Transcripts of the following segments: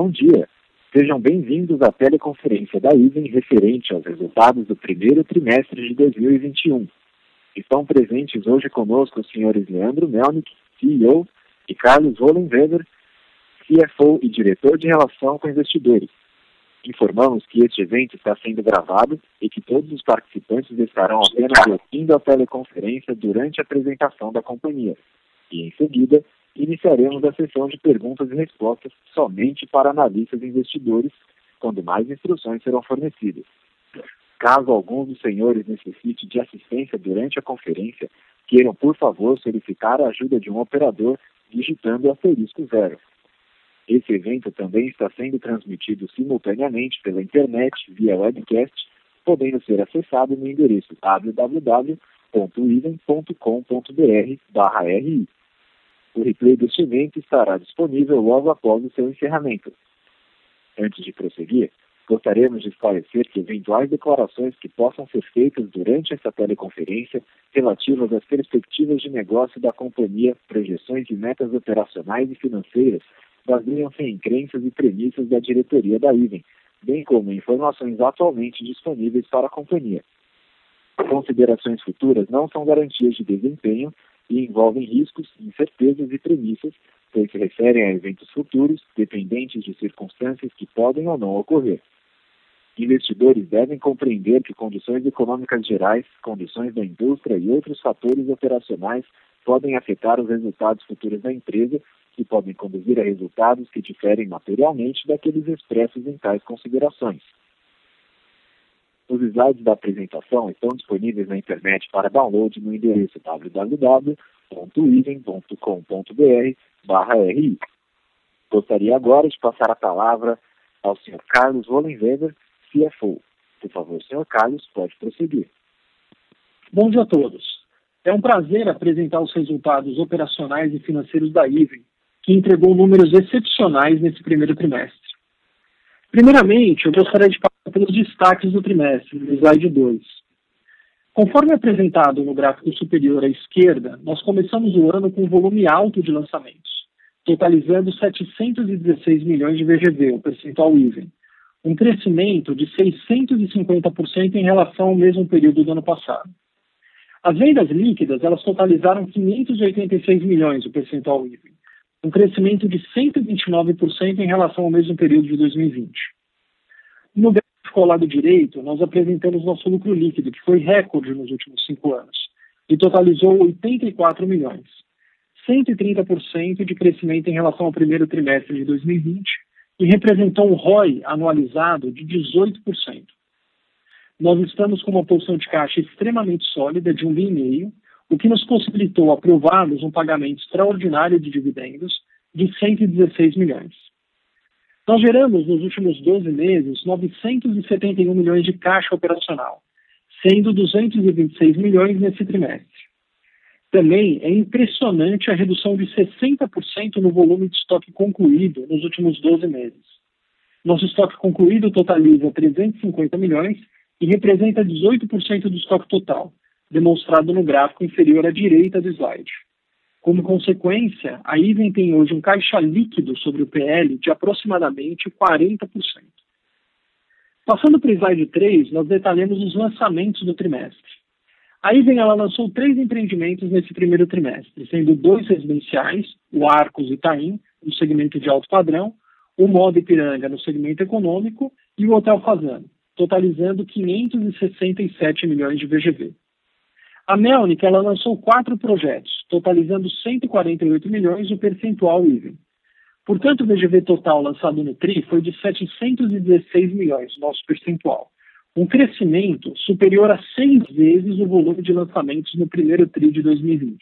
Bom dia. Sejam bem-vindos à teleconferência da IVEN referente aos resultados do primeiro trimestre de 2021. Estão presentes hoje conosco os senhores Leandro Melnick, CEO, e Carlos Rollenweber, CFO e diretor de relação com investidores. Informamos que este evento está sendo gravado e que todos os participantes estarão apenas ouvindo a teleconferência durante a apresentação da companhia. E, em seguida, iniciaremos a sessão de perguntas e respostas somente para analistas e investidores, quando mais instruções serão fornecidas. Caso algum dos senhores necessite de assistência durante a conferência, queiram, por favor, solicitar a ajuda de um operador digitando asterisco zero. Esse evento também está sendo transmitido simultaneamente pela internet via webcast, podendo ser acessado no endereço www.iden.com.br/ri. O replay deste evento estará disponível logo após o seu encerramento. Antes de prosseguir, gostaríamos de esclarecer que eventuais declarações que possam ser feitas durante essa teleconferência relativas às perspectivas de negócio da companhia, projeções e metas operacionais e financeiras baseiam-se em crenças e premissas da diretoria da IVEN, bem como informações atualmente disponíveis para a companhia. Considerações futuras não são garantias de desempenho e envolvem riscos, incertezas e premissas, pois se referem a eventos futuros dependentes de circunstâncias que podem ou não ocorrer. Investidores devem compreender que condições econômicas gerais, condições da indústria e outros fatores operacionais podem afetar os resultados futuros da empresa e podem conduzir a resultados que diferem materialmente daqueles expressos em tais considerações. Os slides da apresentação estão disponíveis na internet para download no endereço www.iden.com.br/ri. Gostaria agora de passar a palavra ao Sr. Carlos Rollenweber, CFO. Por favor, Sr. Carlos, pode prosseguir. Bom dia a todos. É um prazer apresentar os resultados operacionais e financeiros da IVEN, que entregou números excepcionais nesse primeiro trimestre. Primeiramente, eu gostaria de passar pelos destaques do trimestre, no slide 2. Conforme apresentado no gráfico superior à esquerda, nós começamos o ano com um volume alto de lançamentos, totalizando 716 milhões de VGV, o percentual IVEN, um crescimento de 650% em relação ao mesmo período do ano passado. As vendas líquidas, elas totalizaram 586 milhões, o percentual IVEN, um crescimento de 129% em relação ao mesmo período de 2020. No gráfico ao lado direito, nós apresentamos nosso lucro líquido, que foi recorde nos últimos cinco anos, e totalizou 84 milhões, 130% de crescimento em relação ao primeiro trimestre de 2020 e representou um ROI anualizado de 18%. Nós estamos com uma posição de caixa extremamente sólida de um bi meio, o que nos possibilitou aprovarmos um pagamento extraordinário de dividendos de 116 milhões. Nós geramos nos últimos 12 meses 971 milhões de caixa operacional, sendo 226 milhões nesse trimestre. Também é impressionante a redução de 60% no volume de estoque concluído nos últimos 12 meses. Nosso estoque concluído totaliza 350 milhões e representa 18% do estoque total, demonstrado no gráfico inferior à direita do slide. Como consequência, a Iven tem hoje um caixa líquido sobre o PL de aproximadamente 40%. Passando para o slide 3, nós detalhamos os lançamentos do trimestre. A Iven ela lançou três empreendimentos nesse primeiro trimestre, sendo dois residenciais, o Arcos Itaim, no segmento de alto padrão, o Moda Ipiranga, no segmento econômico, e o Hotel Fazano, totalizando 567 milhões de VGV. A Melnick ela lançou quatro projetos, totalizando 148 milhões o percentual IVE. Portanto, o VGV total lançado no TRI foi de 716 milhões, nosso percentual, um crescimento superior a seis vezes o volume de lançamentos no primeiro TRI de 2020.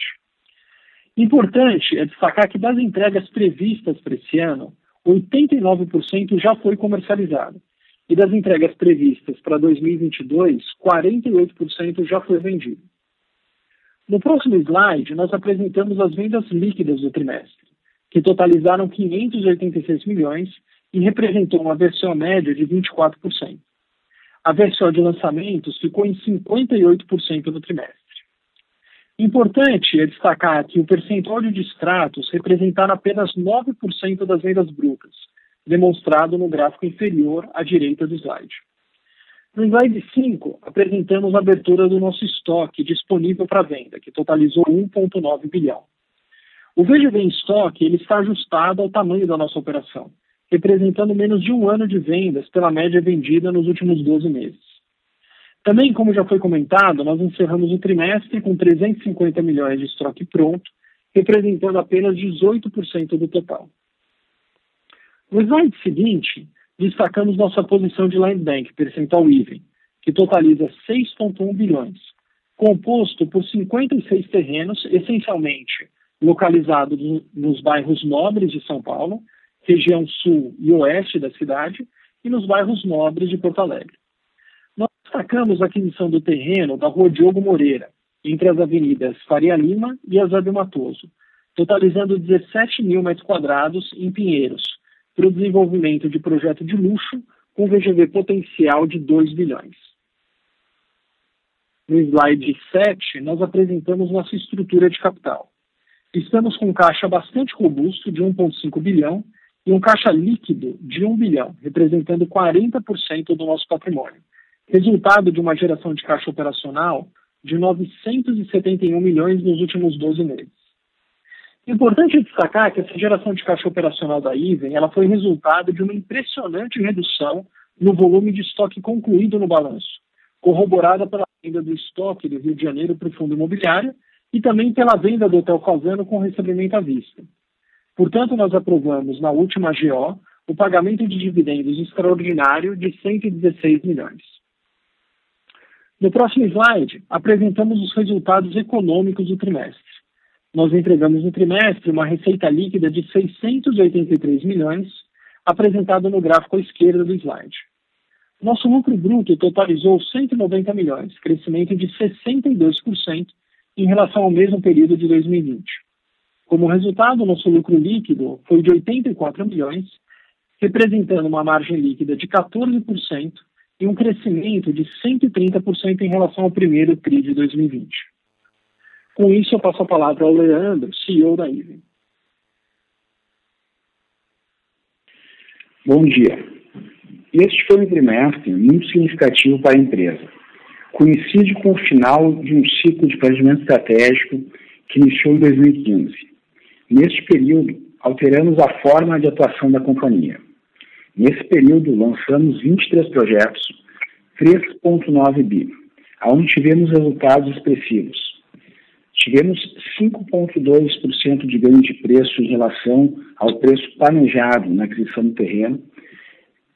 Importante é destacar que das entregas previstas para esse ano, 89% já foi comercializado, e das entregas previstas para 2022, 48% já foi vendido. No próximo slide, nós apresentamos as vendas líquidas do trimestre, que totalizaram 586 milhões e representou uma versão média de 24%. A versão de lançamentos ficou em 58% no trimestre. Importante é destacar que o percentual de distratos representaram apenas 9% das vendas brutas, demonstrado no gráfico inferior à direita do slide. No slide 5, apresentamos a abertura do nosso estoque disponível para venda, que totalizou 1,9 bilhão. O VGV em estoque ele está ajustado ao tamanho da nossa operação, representando menos de um ano de vendas pela média vendida nos últimos 12 meses. Também, como já foi comentado, nós encerramos o trimestre com 350 milhões de estoque pronto, representando apenas 18% do total. No slide seguinte, destacamos nossa posição de land bank percentual even, que totaliza 6,1 bilhões, composto por 56 terrenos, essencialmente localizados nos bairros nobres de São Paulo, região sul e oeste da cidade, e nos bairros nobres de Porto Alegre. Nós destacamos a aquisição do terreno da rua Diogo Moreira, entre as avenidas Faria Lima e Azabio Matoso, totalizando 17 mil metros quadrados em Pinheiros, para o desenvolvimento de projeto de luxo com VGV potencial de 2 bilhões. No slide 7, nós apresentamos nossa estrutura de capital. Estamos com um caixa bastante robusto de 1,5 bilhão e um caixa líquido de 1 bilhão, representando 40% do nosso patrimônio, resultado de uma geração de caixa operacional de 971 milhões nos últimos 12 meses. Importante destacar que essa geração de caixa operacional da Iven ela foi resultado de uma impressionante redução no volume de estoque concluído no balanço, corroborada pela venda do estoque do Rio de Janeiro para o fundo imobiliário e também pela venda do Hotel Casano com recebimento à vista. Portanto, nós aprovamos na última GO o pagamento de dividendos extraordinário de 116 milhões. No próximo slide, apresentamos os resultados econômicos do trimestre nós entregamos no trimestre uma receita líquida de 683 milhões, apresentado no gráfico à esquerda do slide. Nosso lucro bruto totalizou 190 milhões, crescimento de 62% em relação ao mesmo período de 2020. Como resultado, nosso lucro líquido foi de 84 milhões, representando uma margem líquida de 14% e um crescimento de 130% em relação ao primeiro TRI de 2020. Com isso, eu passo a palavra ao Leandro, CEO da IVE. Bom dia. Este foi um trimestre muito significativo para a empresa. Coincide com o final de um ciclo de planejamento estratégico que iniciou em 2015. Neste período, alteramos a forma de atuação da companhia. Nesse período, lançamos 23 projetos, 3,9 bi, onde tivemos resultados expressivos tivemos 5,2% de ganho de preço em relação ao preço planejado na aquisição do terreno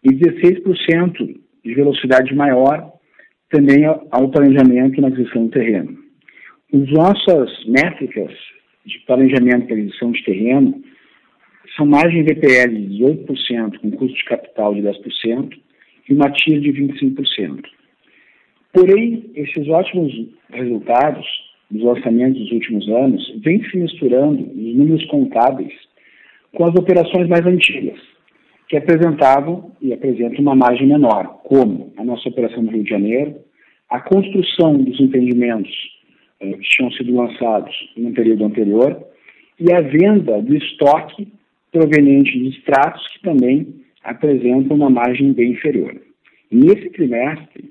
e 16% de velocidade maior também ao planejamento na aquisição do terreno. As nossas métricas de planejamento e aquisição de terreno são margem VPL de 18%, com custo de capital de 10% e uma TIR de 25%. Porém, esses ótimos resultados dos orçamentos dos últimos anos vem se misturando os números contábeis com as operações mais antigas, que apresentavam e apresentam uma margem menor, como a nossa operação no Rio de Janeiro, a construção dos empreendimentos eh, que tinham sido lançados no período anterior e a venda do estoque proveniente de extratos que também apresentam uma margem bem inferior. Nesse trimestre,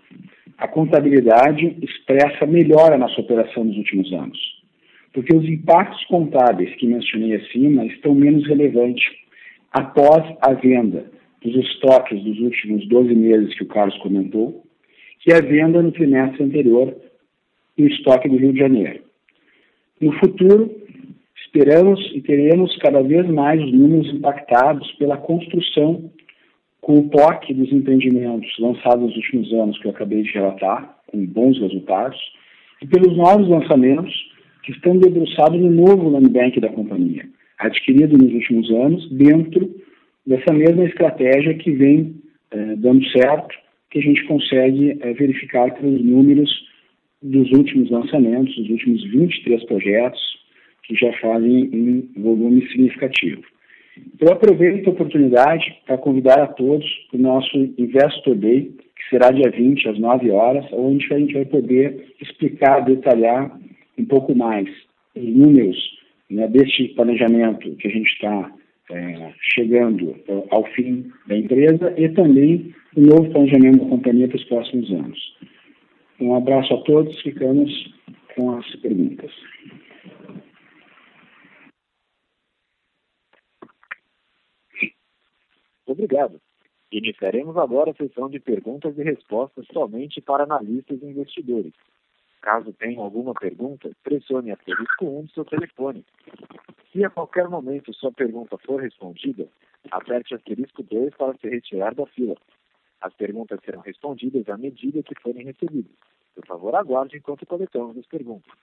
a contabilidade expressa melhor a nossa operação nos últimos anos, porque os impactos contábeis que mencionei acima estão menos relevantes após a venda dos estoques dos últimos 12 meses que o Carlos comentou, que a venda no trimestre anterior do estoque do Rio de Janeiro. No futuro, esperamos e teremos cada vez mais os números impactados pela construção com o POC dos empreendimentos lançados nos últimos anos, que eu acabei de relatar, com bons resultados, e pelos novos lançamentos que estão debruçados no novo land bank da companhia, adquirido nos últimos anos, dentro dessa mesma estratégia que vem eh, dando certo, que a gente consegue eh, verificar pelos números dos últimos lançamentos, dos últimos 23 projetos, que já fazem um volume significativo. Eu aproveito a oportunidade para convidar a todos para o nosso Investor Day, que será dia 20, às 9 horas, onde a gente vai poder explicar, detalhar um pouco mais os números né, deste planejamento que a gente está é, chegando ao fim da empresa e também o novo planejamento da companhia para os próximos anos. Um abraço a todos, ficamos com as perguntas. Obrigado. Iniciaremos agora a sessão de perguntas e respostas somente para analistas e investidores. Caso tenha alguma pergunta, pressione asterisco 1 do seu telefone. Se a qualquer momento sua pergunta for respondida, aperte asterisco 2 para se retirar da fila. As perguntas serão respondidas à medida que forem recebidas. Por favor, aguarde enquanto coletamos as perguntas.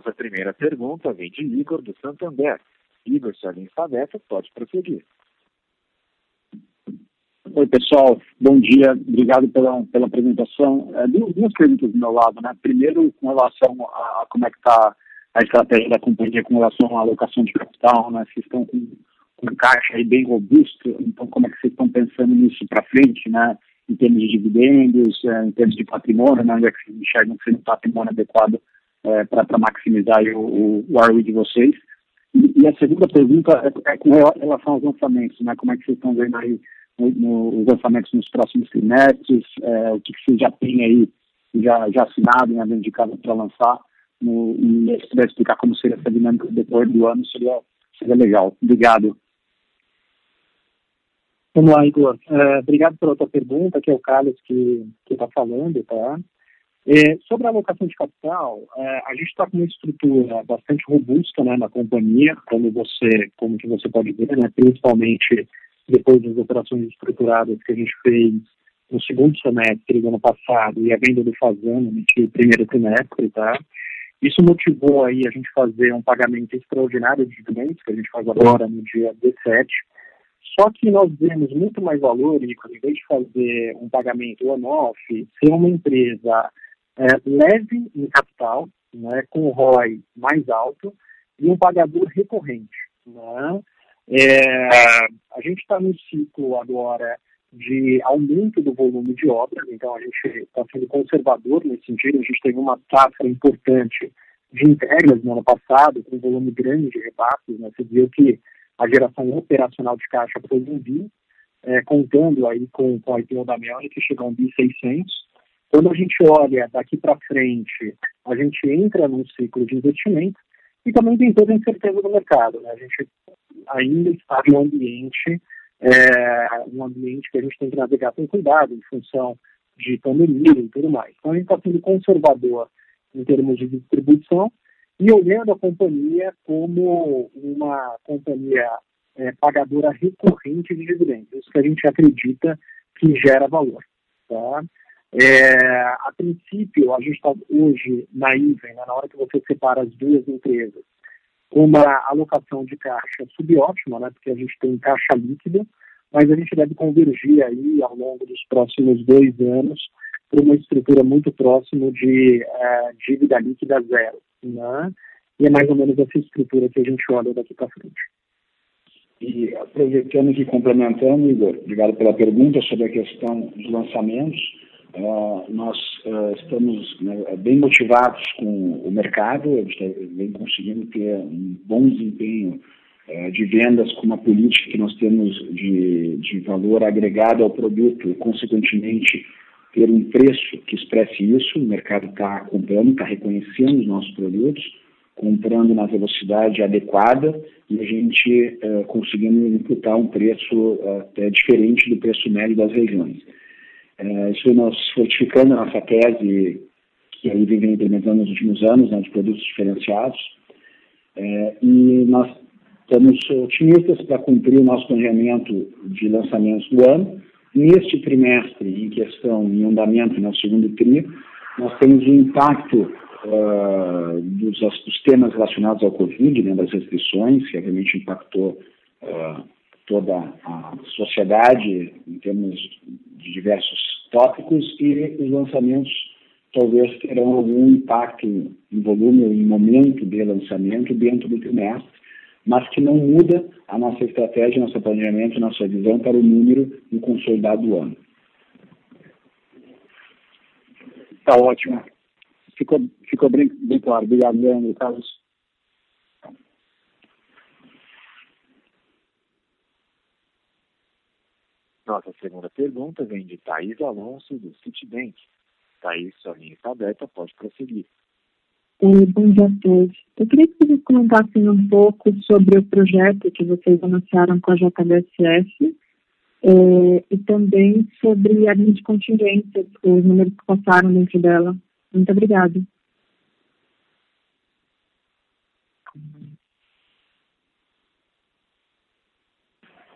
Nossa primeira pergunta vem de Igor, do Santander. Igor, se a linha está aberta, pode prosseguir. Oi, pessoal. Bom dia. Obrigado pela, pela apresentação. É, duas, duas perguntas do meu lado. Né? Primeiro, com relação a, a como é que está a estratégia da companhia com relação à alocação de capital, né? Vocês estão com, com caixa aí bem robusto, então como é que vocês estão pensando nisso para frente, né? Em termos de dividendos, é, em termos de patrimônio, né? onde é que vocês enxergam que seja um patrimônio adequado é, para maximizar o, o, o de vocês. E, e, a segunda pergunta é, é, com relação aos lançamentos, né? Como é que vocês estão vendo aí no, no, os lançamentos nos próximos trimestres, é, o que, que vocês já têm aí já, já assinado, né, indicado para lançar, no, e se puder explicar como seria essa dinâmica depois do ano, seria, seria legal. Obrigado. Vamos lá, Igor. É, obrigado pela tua pergunta, que é o Carlos que está falando, tá? É, sobre a alocação de capital, é, a gente está com uma estrutura bastante robusta né, na companhia, como você, como que você pode ver, né, principalmente depois das operações estruturadas que a gente fez no segundo semestre do ano passado e a venda do Fazano no primeiro trimestre, tá? Isso motivou aí a gente fazer um pagamento extraordinário de dividendos, que a gente faz agora no dia 17. Só que nós vemos muito mais valor, Nico, em vez de fazer um pagamento on-off, ser uma empresa é, leve em capital, né, com o ROI mais alto e um pagador recorrente. Né? É, a gente está no ciclo agora de aumento do volume de obras, então a gente está sendo conservador nesse sentido, a gente teve uma taxa importante de entregas no ano passado, com um volume grande de repasses, né? você viu que a geração operacional de caixa foi um bi, é, contando aí com, com a IPO da Mel, que chegou a um bi 600. Quando a gente olha daqui para frente, a gente entra num ciclo de investimento e também tem toda a incerteza do mercado. Né? A gente ainda está em um ambiente é, um ambiente que a gente tem que navegar com cuidado em função de pandemia e tudo mais. Então a gente está sendo conservador em termos de distribuição e olhando a companhia como uma companhia é, pagadora recorrente de dividendos, que a gente acredita que gera valor. Tá? É, a princípio, a gente está hoje na Iven, né, na hora que você separa as duas empresas, uma alocação de caixa subótima, né, porque a gente tem caixa líquida, mas a gente deve convergir aí ao longo dos próximos dois anos para uma estrutura muito próxima de uh, dívida líquida zero. Né? E é mais ou menos essa estrutura que a gente olha daqui para frente. E aproveitando e complementando, Igor, obrigado pela pergunta sobre a questão dos lançamentos. Uh, nós uh, estamos né, bem motivados com o mercado, a gente vem conseguindo ter um bom desempenho uh, de vendas com uma política que nós temos de, de valor agregado ao produto e, consequentemente, ter um preço que expresse isso. O mercado está comprando, está reconhecendo os nossos produtos, comprando na velocidade adequada e a gente conseguindo imputar um preço até diferente do preço médio das regiões. É, isso nós fortificando a nossa tese, que a IVE vem implementando nos últimos anos, né, de produtos diferenciados. É, e nós estamos otimistas para cumprir o nosso planejamento de lançamentos do ano. Neste trimestre, em questão, em andamento, no segundo TRI, nós temos um impacto uh, dos, dos, temas relacionados ao Covid, né, das restrições, que obviamente impactou uh, toda a sociedade em termos de diversos tópicos e os lançamentos talvez terão algum impacto em volume ou em momento de lançamento dentro do trimestre, mas que não muda a nossa estratégia, nosso planejamento, nossa visão para o número no consolidado do ano. Está ótimo. ficou, ficou bem, bem claro. Obrigado, Leandro. Carlos. Nossa segunda pergunta vem de Thaís Alonso, do Citibank. Thaís, sua linha está aberta, pode prosseguir. Oi, bom dia a todos. Eu queria que vocês comentassem um pouco sobre o projeto que vocês anunciaram com a JBSF é, e também sobre a linha de contingências, os números que passaram dentro dela. Muito obrigada.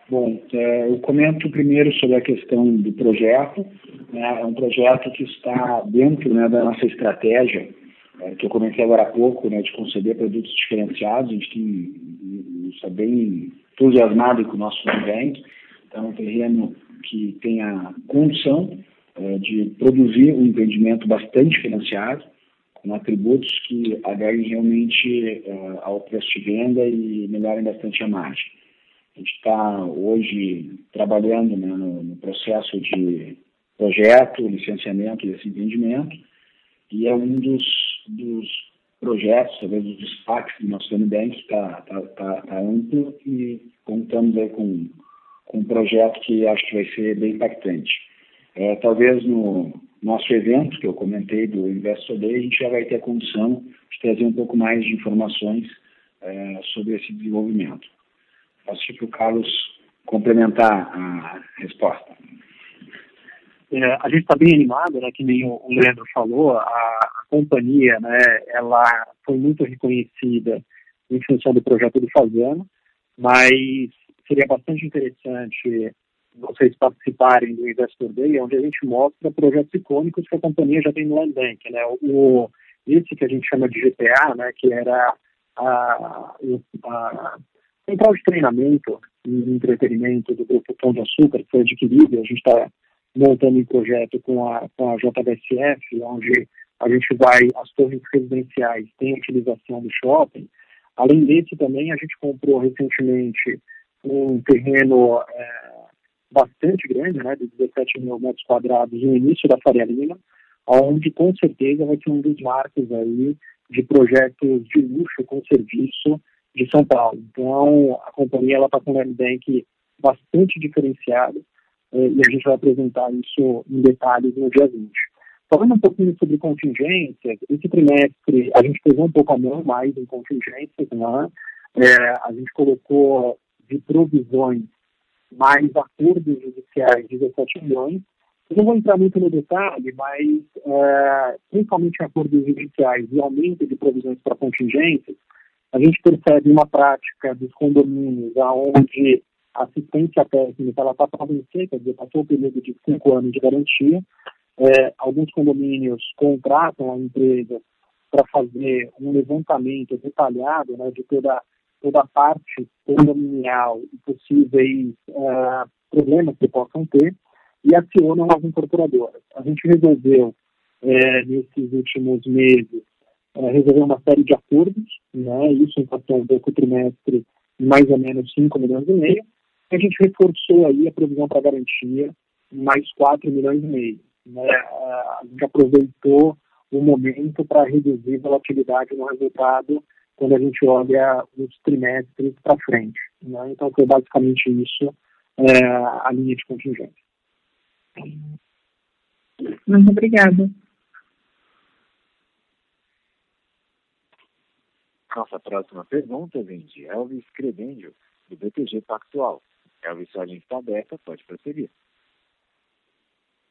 Bom, é, eu comento primeiro sobre a questão do projeto. Né, é um projeto que está dentro né, da nossa estratégia, é, que eu comentei agora há pouco, né, de conceder produtos diferenciados. A gente tem, está bem entusiasmado com o nosso evento. Então, é um terreno que tem a condição é, de produzir um empreendimento bastante financiado, com atributos que agreguem realmente é, ao preço de venda e melhorem bastante a margem. A gente está hoje trabalhando né, no, no, processo de projeto, licenciamento desse empreendimento, e é um dos, dos projetos, talvez dos destaques do nosso Nubank, está tá, tá, tá amplo e contamos aí com, com um projeto que acho que vai ser bem impactante. É, talvez no nosso evento, que eu comentei do Investor Day, a gente já vai ter a condição de trazer um pouco mais de informações é, sobre esse desenvolvimento. Posso ir para o Carlos complementar a resposta. É, a gente está bem animado, né, que nem o Leandro falou, a, a, companhia, né, ela foi muito reconhecida em função do projeto do Fazano, mas seria bastante interessante vocês participarem do Investor Day, onde a gente mostra projetos icônicos que a companhia já tem no Land Bank, né, o, esse que a gente chama de GTA, né, que era a, a central de treinamento e entretenimento do Grupo Pão de Açúcar, que foi adquirido, a gente está montando um projeto com a, com a JBSF, onde a gente vai, as torres residenciais têm utilização do shopping. Além desse, também a gente comprou recentemente um terreno é, bastante grande, né, de 17 mil metros quadrados, no início da Faria Lima, onde com certeza vai ser um dos marcos aí de projetos de luxo com serviço de São Paulo. Então, a companhia está com um bank bastante diferenciado eh, e a gente vai apresentar isso em detalhes no dia 20. Falando um pouquinho sobre contingências, esse trimestre a gente pegou um pouco a mão mais em contingências, né? É, a gente colocou de provisões mais acordos judiciais 17 milhões. Eu não vou entrar muito no detalhe, mas é, principalmente acordos judiciais e aumento de provisões para contingências, a gente percebe uma prática dos condomínios onde a assistência técnica ela está para vencer, quer dizer, passou o período de cinco anos de garantia. É, alguns condomínios contratam a empresa para fazer um levantamento detalhado né, de toda, toda a parte condominial e possíveis uh, problemas que possam ter e acionam as incorporadoras. A gente resolveu, é, nesses últimos meses, é, resolver uma série de acordos, né, isso impactou um pouco o trimestre mais ou menos 5 milhões e meio, a gente reforçou aí a provisão para garantia mais 4 milhões e meio. Né, a gente aproveitou o momento para reduzir volatilidade no resultado quando a gente olha os trimestres para frente. Né? Então, foi basicamente isso é, a linha de contingência. Muito obrigada. Nossa próxima pergunta vem de Elvis Credendio, do BTG Pactual. Elvis, sua linha está aberta, pode prosseguir.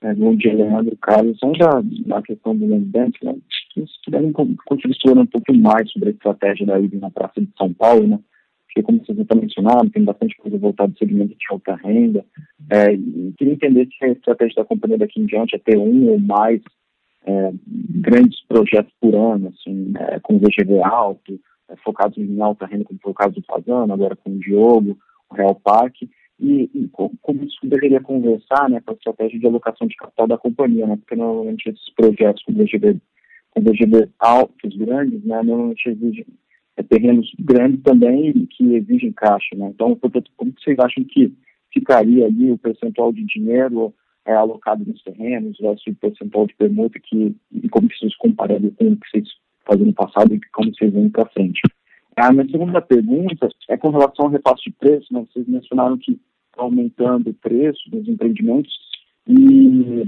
É, bom dia, Leandro Carlos. Ainda na questão do Land Bank, né, se puderem continuar um pouco mais sobre a estratégia da IBM na Praça de São Paulo, né? Porque, como vocês estão mencionando, tem bastante coisa voltada ao segmento de alta renda. É, queria entender se a estratégia da companhia daqui em diante é ter um ou mais é, grandes projetos por ano, assim, é, com VGV alto, focados em alta renda, como foi o caso do Fazano, agora com o Diogo, o Real Parque, e, e como isso deveria conversar né, com a estratégia de alocação de capital da companhia, né, porque normalmente esses projetos com VGV, com VGV altos, grandes, né, normalmente exigem é, terrenos grandes também que exigem caixa. Né? Então, portanto, como vocês acham que ficaria ali o percentual de dinheiro é alocado nos terrenos, o percentual de permuta que, e como vocês compararam com o que vocês faziam no passado e como vocês vêm para frente. A minha segunda pergunta é com relação ao repasse de preço, né? vocês mencionaram que está aumentando o preço dos empreendimentos e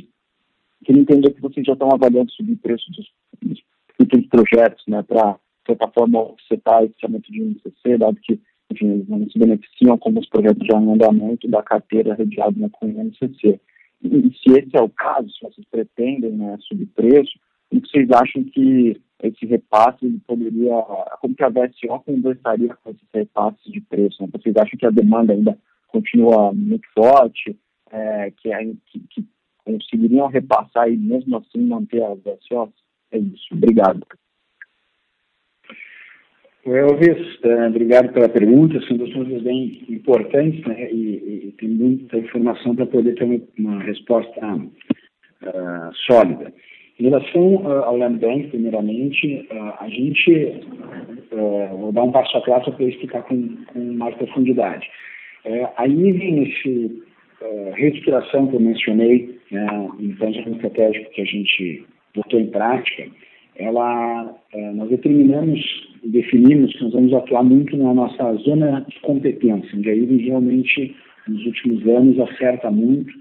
queria entender que vocês já estão avaliando subir o preço dos, dos futuros projetos, né, para, de certa forma, setar esse aumento de INCC, dado que, enfim, eles não se beneficiam como os projetos já andamento da carteira redeada né, com o INCC. E, e, se esse é o caso, se vocês pretendem né, subir preço, o que vocês acham que esse repasse poderia, como que a VSO conversaria com esses repasses de preço? Né? Vocês acham que a demanda ainda continua muito forte, é, que, que, que conseguiriam repassar e mesmo assim manter as VSOs? É isso. Obrigado. Elvis, uh, obrigado pela pergunta. São duas coisas bem importantes né, e, e, tem muita informação para poder ter uma, uma resposta uh, sólida. Em relação uh, ao Land Bank, primeiramente, a gente, vou dar um passo atrás para explicar com, com mais profundidade. aí vem esse reestruturação que eu mencionei, né, em planejamento estratégico que a gente botou em prática, ela, é, nós determinamos e definimos que nós vamos atuar muito na nossa zona de competência, onde a IRI realmente, nos últimos anos, acerta muito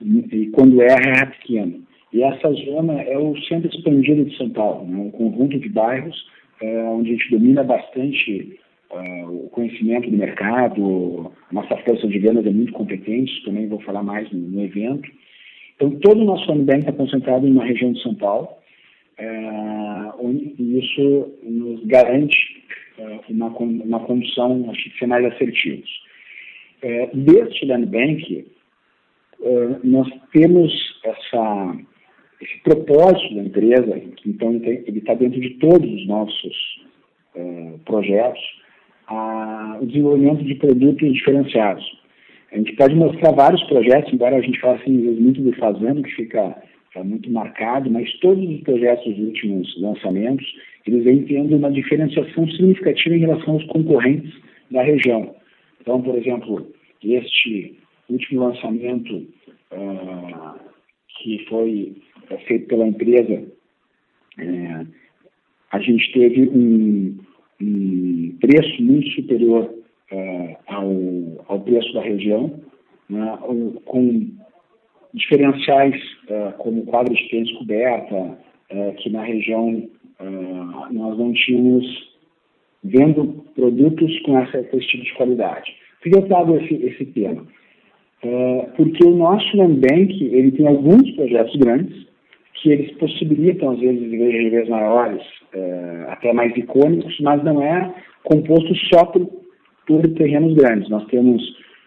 e quando erra, é pequeno. E essa zona é o centro expandido de São Paulo, né, um conjunto de bairros é, onde a gente domina bastante é, o conhecimento do mercado, nossa força de vendas é muito competente, também vou falar mais no, no evento. Então, todo o nosso fund bank está concentrado em uma região de São Paulo, é, e isso nos garante é, uma, uma condição, acho que, ser mais assertivos. É, deste land bank, nós temos essa, esse propósito da empresa, que então ele está dentro de todos os nossos é, projetos, a, o desenvolvimento de produtos diferenciados. A gente pode mostrar vários projetos, embora a gente fale assim, muito do fazendo, que fica muito marcado, mas todos os projetos dos últimos lançamentos, eles vêm tendo uma diferenciação significativa em relação aos concorrentes da região. Então, por exemplo, este último lançamento uh, que foi feito pela empresa, uh, a gente teve um, um preço muito superior uh, ao, ao preço da região, né, com diferenciais uh, como quadro de tênis coberta, uh, que na região nós não tínhamos vendo produtos com, esse tipo de qualidade. Por que eu trago esse, esse tema? porque o nosso Land Bank ele tem alguns projetos grandes que eles possibilitam, às vezes, igrejas maiores, até mais icônicos, mas não é composto só por por terrenos grandes. Nós temos,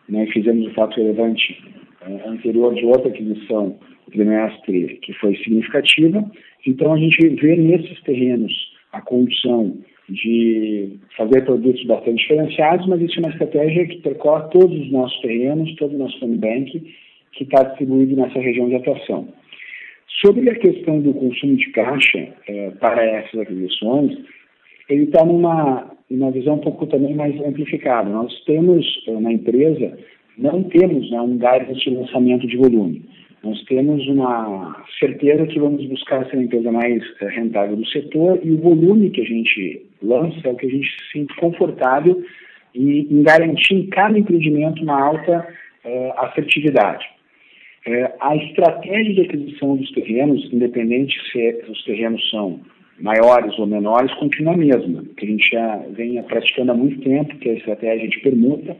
né, fizemos o fato relevante uh, anterior de outra aquisição trimestre que foi significativa, então a gente vê nesses terrenos a condição de fazer produtos bastante diferenciados, mas isso é uma estratégia que percorre todos os nossos terrenos, todo o nosso bank, que está distribuído nessa região de atuação. Sobre a questão do consumo de caixa eh, para essas aquisições, ele está numa uma visão um pouco também mais amplificada. Nós temos eh, na empresa, não temos né, um guidance de lançamento de volume. Nós temos uma certeza que vamos buscar ser a empresa mais eh, rentável do setor e o volume que a gente lança é o que a gente se sente confortável em, em garantir em cada empreendimento uma alta uh, assertividade. Uh, a estratégia de aquisição dos terrenos, independente se os terrenos são maiores ou menores, continua a mesma, que a gente já vem praticando há muito tempo, que é a estratégia de permuta,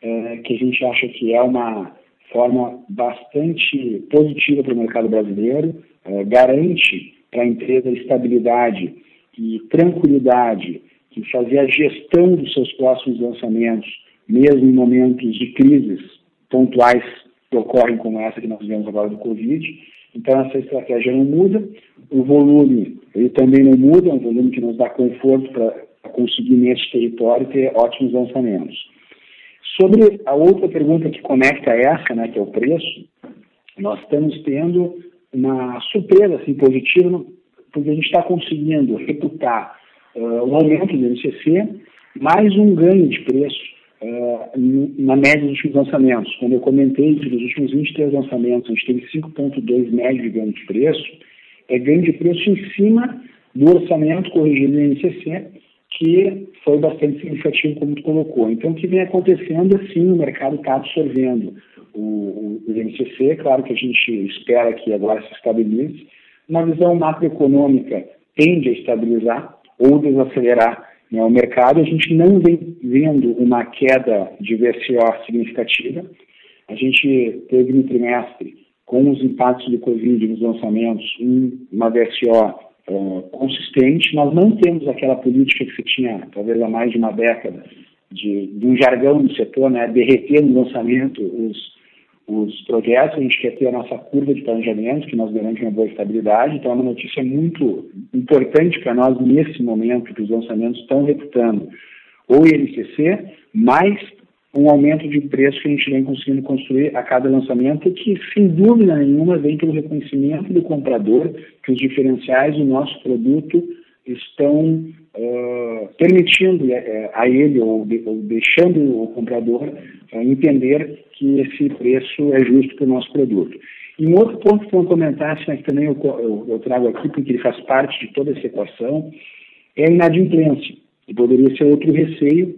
é, que a gente acha que é uma forma bastante positiva para o mercado brasileiro, é, garante para a empresa estabilidade e tranquilidade em fazer a gestão dos seus próximos lançamentos, mesmo em momentos de crises pontuais que ocorrem como essa que nós vivemos agora do Covid, então essa estratégia não muda, o volume ele também não muda, é um volume que nos dá conforto para conseguir nesse território ter ótimos lançamentos. Sobre a outra pergunta que conecta essa, né, que é o preço, nós estamos tendo uma surpresa assim, positiva, porque a gente está conseguindo reputar uh, um aumento do INCC, mais um ganho de preço na média dos últimos lançamentos. Quando eu comentei que dos últimos 23 lançamentos a gente teve 5,2 médio de ganho de preço, é ganho de preço em cima do orçamento corrigido do INCC, que foi bastante significativo, como tu colocou. Então, o que vem acontecendo, assim, o mercado está absorvendo o, o, o INCC, claro que a gente espera que agora se estabilize, uma visão macroeconômica tende a estabilizar ou desacelerar o mercado. A gente não vem vendo uma queda de VSO significativa. A gente teve no trimestre, com os impactos do Covid nos lançamentos, uma VSO uh, consistente. Nós não temos aquela política que se tinha, talvez há mais de uma década, de, de um jargão no setor, né, derreter no lançamento os os projetos, a gente quer ter a nossa curva de planejamento, que nós garante uma boa estabilidade, então é uma notícia muito importante para nós nesse momento que os lançamentos estão reputando o INCC, mais um aumento de preço que a gente vem conseguindo construir a cada lançamento, que sem dúvida nenhuma vem pelo reconhecimento do comprador que os diferenciais do nosso produto estão uh, permitindo uh, a ele ou, de, ou, deixando o comprador uh, entender que esse preço é justo para o nosso produto. E um outro ponto que eu comentasse, mas que também eu, eu, eu, trago aqui, porque ele faz parte de toda essa equação, é a inadimplência, que poderia ser outro receio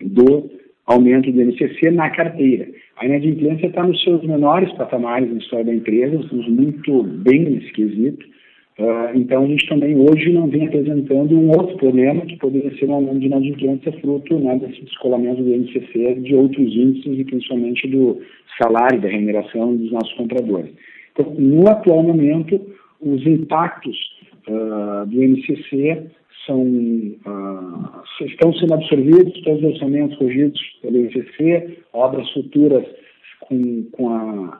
do aumento do NCC na carteira. A inadimplência está nos seus menores patamares na história da empresa, estamos muito bem nesse quesito, Uh, então, a gente também hoje não vem apresentando um outro problema que poderia ser um aumento de inadimplência fruto né, desse descolamento do INCC de outros índices e principalmente do salário, da remuneração dos nossos compradores. Então, no atual momento, os impactos uh, do INCC são, uh, estão sendo absorvidos, todos os orçamentos corrigidos pelo INCC, obras futuras com, com a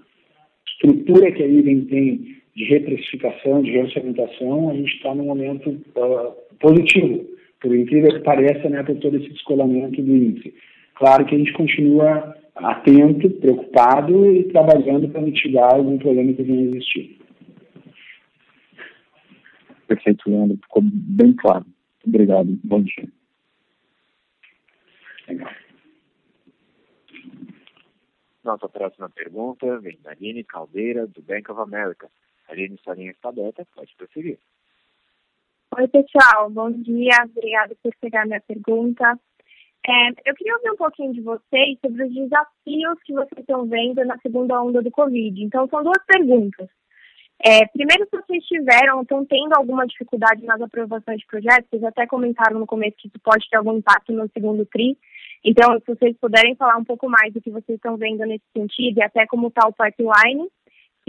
estrutura que a IVEN tem de reprecificação, de reorçamentação, a gente está num momento uh, positivo, por incrível que pareça, né, por todo esse descolamento do índice. Claro que a gente continua atento, preocupado e trabalhando para mitigar algum problema que venha existir. Perfeito, Leandro. Ficou bem claro. Obrigado. Bom dia. Legal. Nossa próxima pergunta vem da Aline Caldeira, do Bank of America. Sua linha está aberta, pode prosseguir. Oi, pessoal, bom dia, obrigada por pegar minha pergunta. É, eu queria ouvir um pouquinho de vocês sobre os desafios que vocês estão vendo na segunda onda do Covid. Então, são duas perguntas. É, primeiro, se vocês tiveram, estão tendo alguma dificuldade nas aprovações de projetos, vocês até comentaram no começo que isso pode ter algum impacto no segundo TRI. Então, se vocês puderem falar um pouco mais do que vocês estão vendo nesse sentido e até como está o pipeline.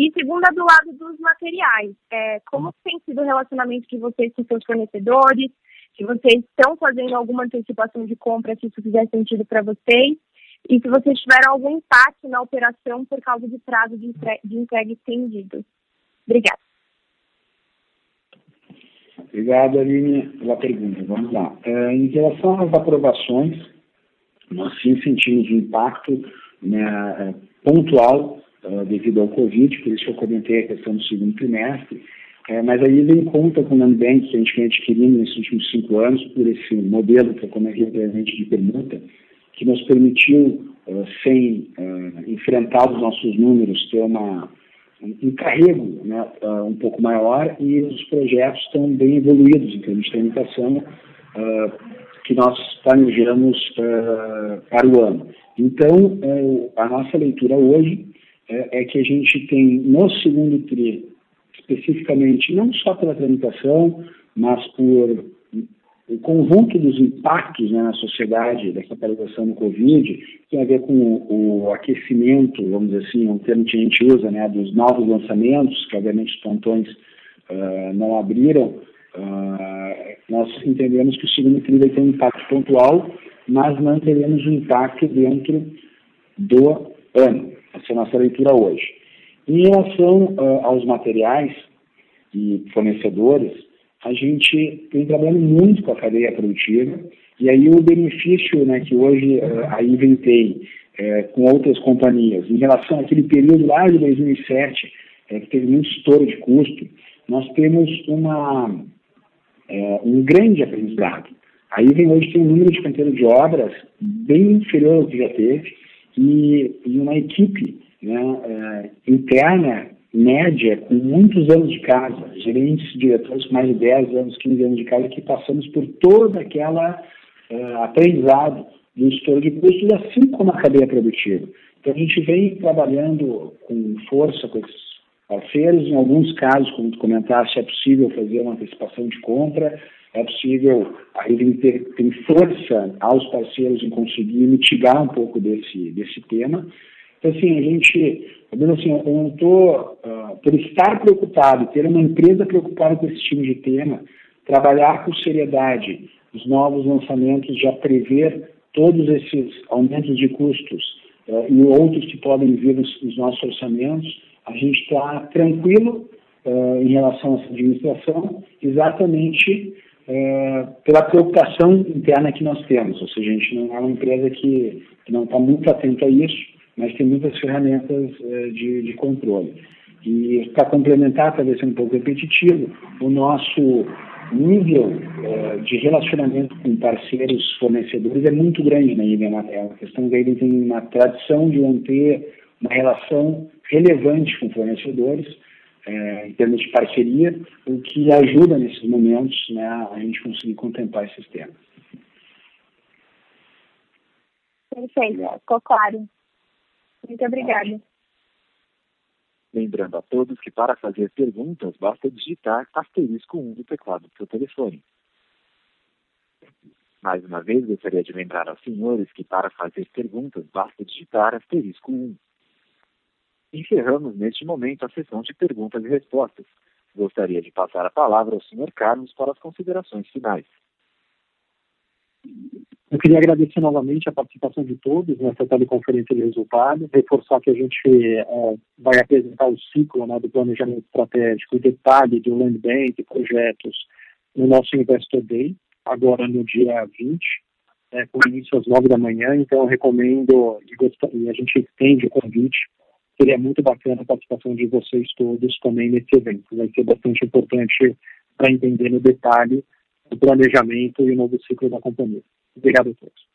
E segunda, do lado dos materiais, é, como tem sido o relacionamento de vocês com seus fornecedores? Se vocês estão fazendo alguma antecipação de compra, se isso fizer sentido para vocês? E se vocês tiveram algum impacto na operação por causa de prazo de, entre de entrega estendido? Obrigada. Obrigado, Aline, pela pergunta. Vamos lá. É, em relação às aprovações, nós sim sentimos um impacto né, é, pontual uh, devido ao Covid, por isso que eu comentei a questão do segundo trimestre. É, mas aí vem conta com o Nubank que a gente vem adquirindo nesses últimos cinco anos por esse modelo que eu comentei anteriormente de permuta, que nos permitiu, uh, sem uh, enfrentar os nossos números, ter uma, um carrego né, uh, um pouco maior e os projetos estão bem evoluídos em termos de tramitação que nós planejamos para o ano. Então, a nossa leitura hoje é, é que a gente tem no segundo TRI, especificamente, não só pela tramitação, mas por o conjunto dos impactos né, na sociedade da capitalização do Covid, tem a ver com o, o, aquecimento, vamos dizer assim, um termo que a gente usa, né, dos novos lançamentos, que obviamente os pontões uh, não abriram, uh, nós entendemos que o segundo TRI vai ter um impacto pontual, mas não teremos um impacto dentro do ano. Essa é a nossa leitura hoje. Em relação uh, aos materiais e fornecedores, a gente tem trabalhado muito com a cadeia produtiva e aí o benefício né, que hoje uh, a Iven tem uh, com outras companhias, em relação àquele período lá de 2007, é, que teve muito estouro de custo, nós temos uma, um grande aprendizado. A IVEN hoje tem um número de canteiro de obras bem inferior ao que já teve e, e uma equipe né, uh, interna média com muitos anos de casa, gerentes, diretores com mais de 10 anos, 15 anos de casa, que passamos por toda aquela uh, aprendizado do estouro de custos, assim como a cadeia produtiva. Então a gente vem trabalhando com força com esses parceiros, em alguns casos, como tu comentaste, é possível fazer uma antecipação de compra, é possível aí ter, ter força aos parceiros em conseguir mitigar um pouco desse, desse tema. Então, assim, a gente, assim, eu não estou, uh, por estar preocupado, ter uma empresa preocupada com esse tipo de tema, trabalhar com seriedade os novos lançamentos, já prever todos esses aumentos de custos uh, e outros que podem vir nos, nos nossos orçamentos, a gente está tranquilo uh, em relação a essa administração, exatamente é, pela preocupação interna que nós temos. Ou seja, a gente não é uma empresa que, que não está muito atenta a isso, mas tem muitas ferramentas é, de, de controle. E para complementar, talvez sendo um pouco repetitivo, o nosso nível é, de relacionamento com parceiros fornecedores é muito grande na Ilha Anatel. A questão que tem uma tradição de manter uma relação relevante com fornecedores, é, em termos de parceria, o que ajuda nesses momentos né, a gente conseguir contemplar esses temas. Perfeito, ficou claro. Muito obrigada. Lembrando a todos que para fazer perguntas basta digitar asterisco 1 do teclado do seu telefone. Mais uma vez, gostaria de lembrar aos senhores que para fazer perguntas basta digitar asterisco 1. Encerramos neste momento a sessão de perguntas e respostas. Gostaria de passar a palavra ao Sr. Carlos para as considerações finais. Eu queria agradecer novamente a participação de todos nessa teleconferência de resultados, reforçar que a gente é, vai apresentar o ciclo né, do planejamento estratégico e detalhe do Land Bank, projetos, no nosso Investor Day, agora no dia 20, é, com início às 9 da manhã, então eu recomendo e, e a gente estende o convite seria muito bacana a participação de vocês todos também nesse evento. Vai ser bastante importante para entender no detalhe o planejamento e o novo ciclo da companhia. Obrigado a todos.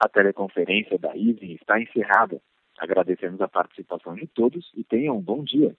A teleconferência da IVE está encerrada. Agradecemos a participação de todos e tenham um bom dia.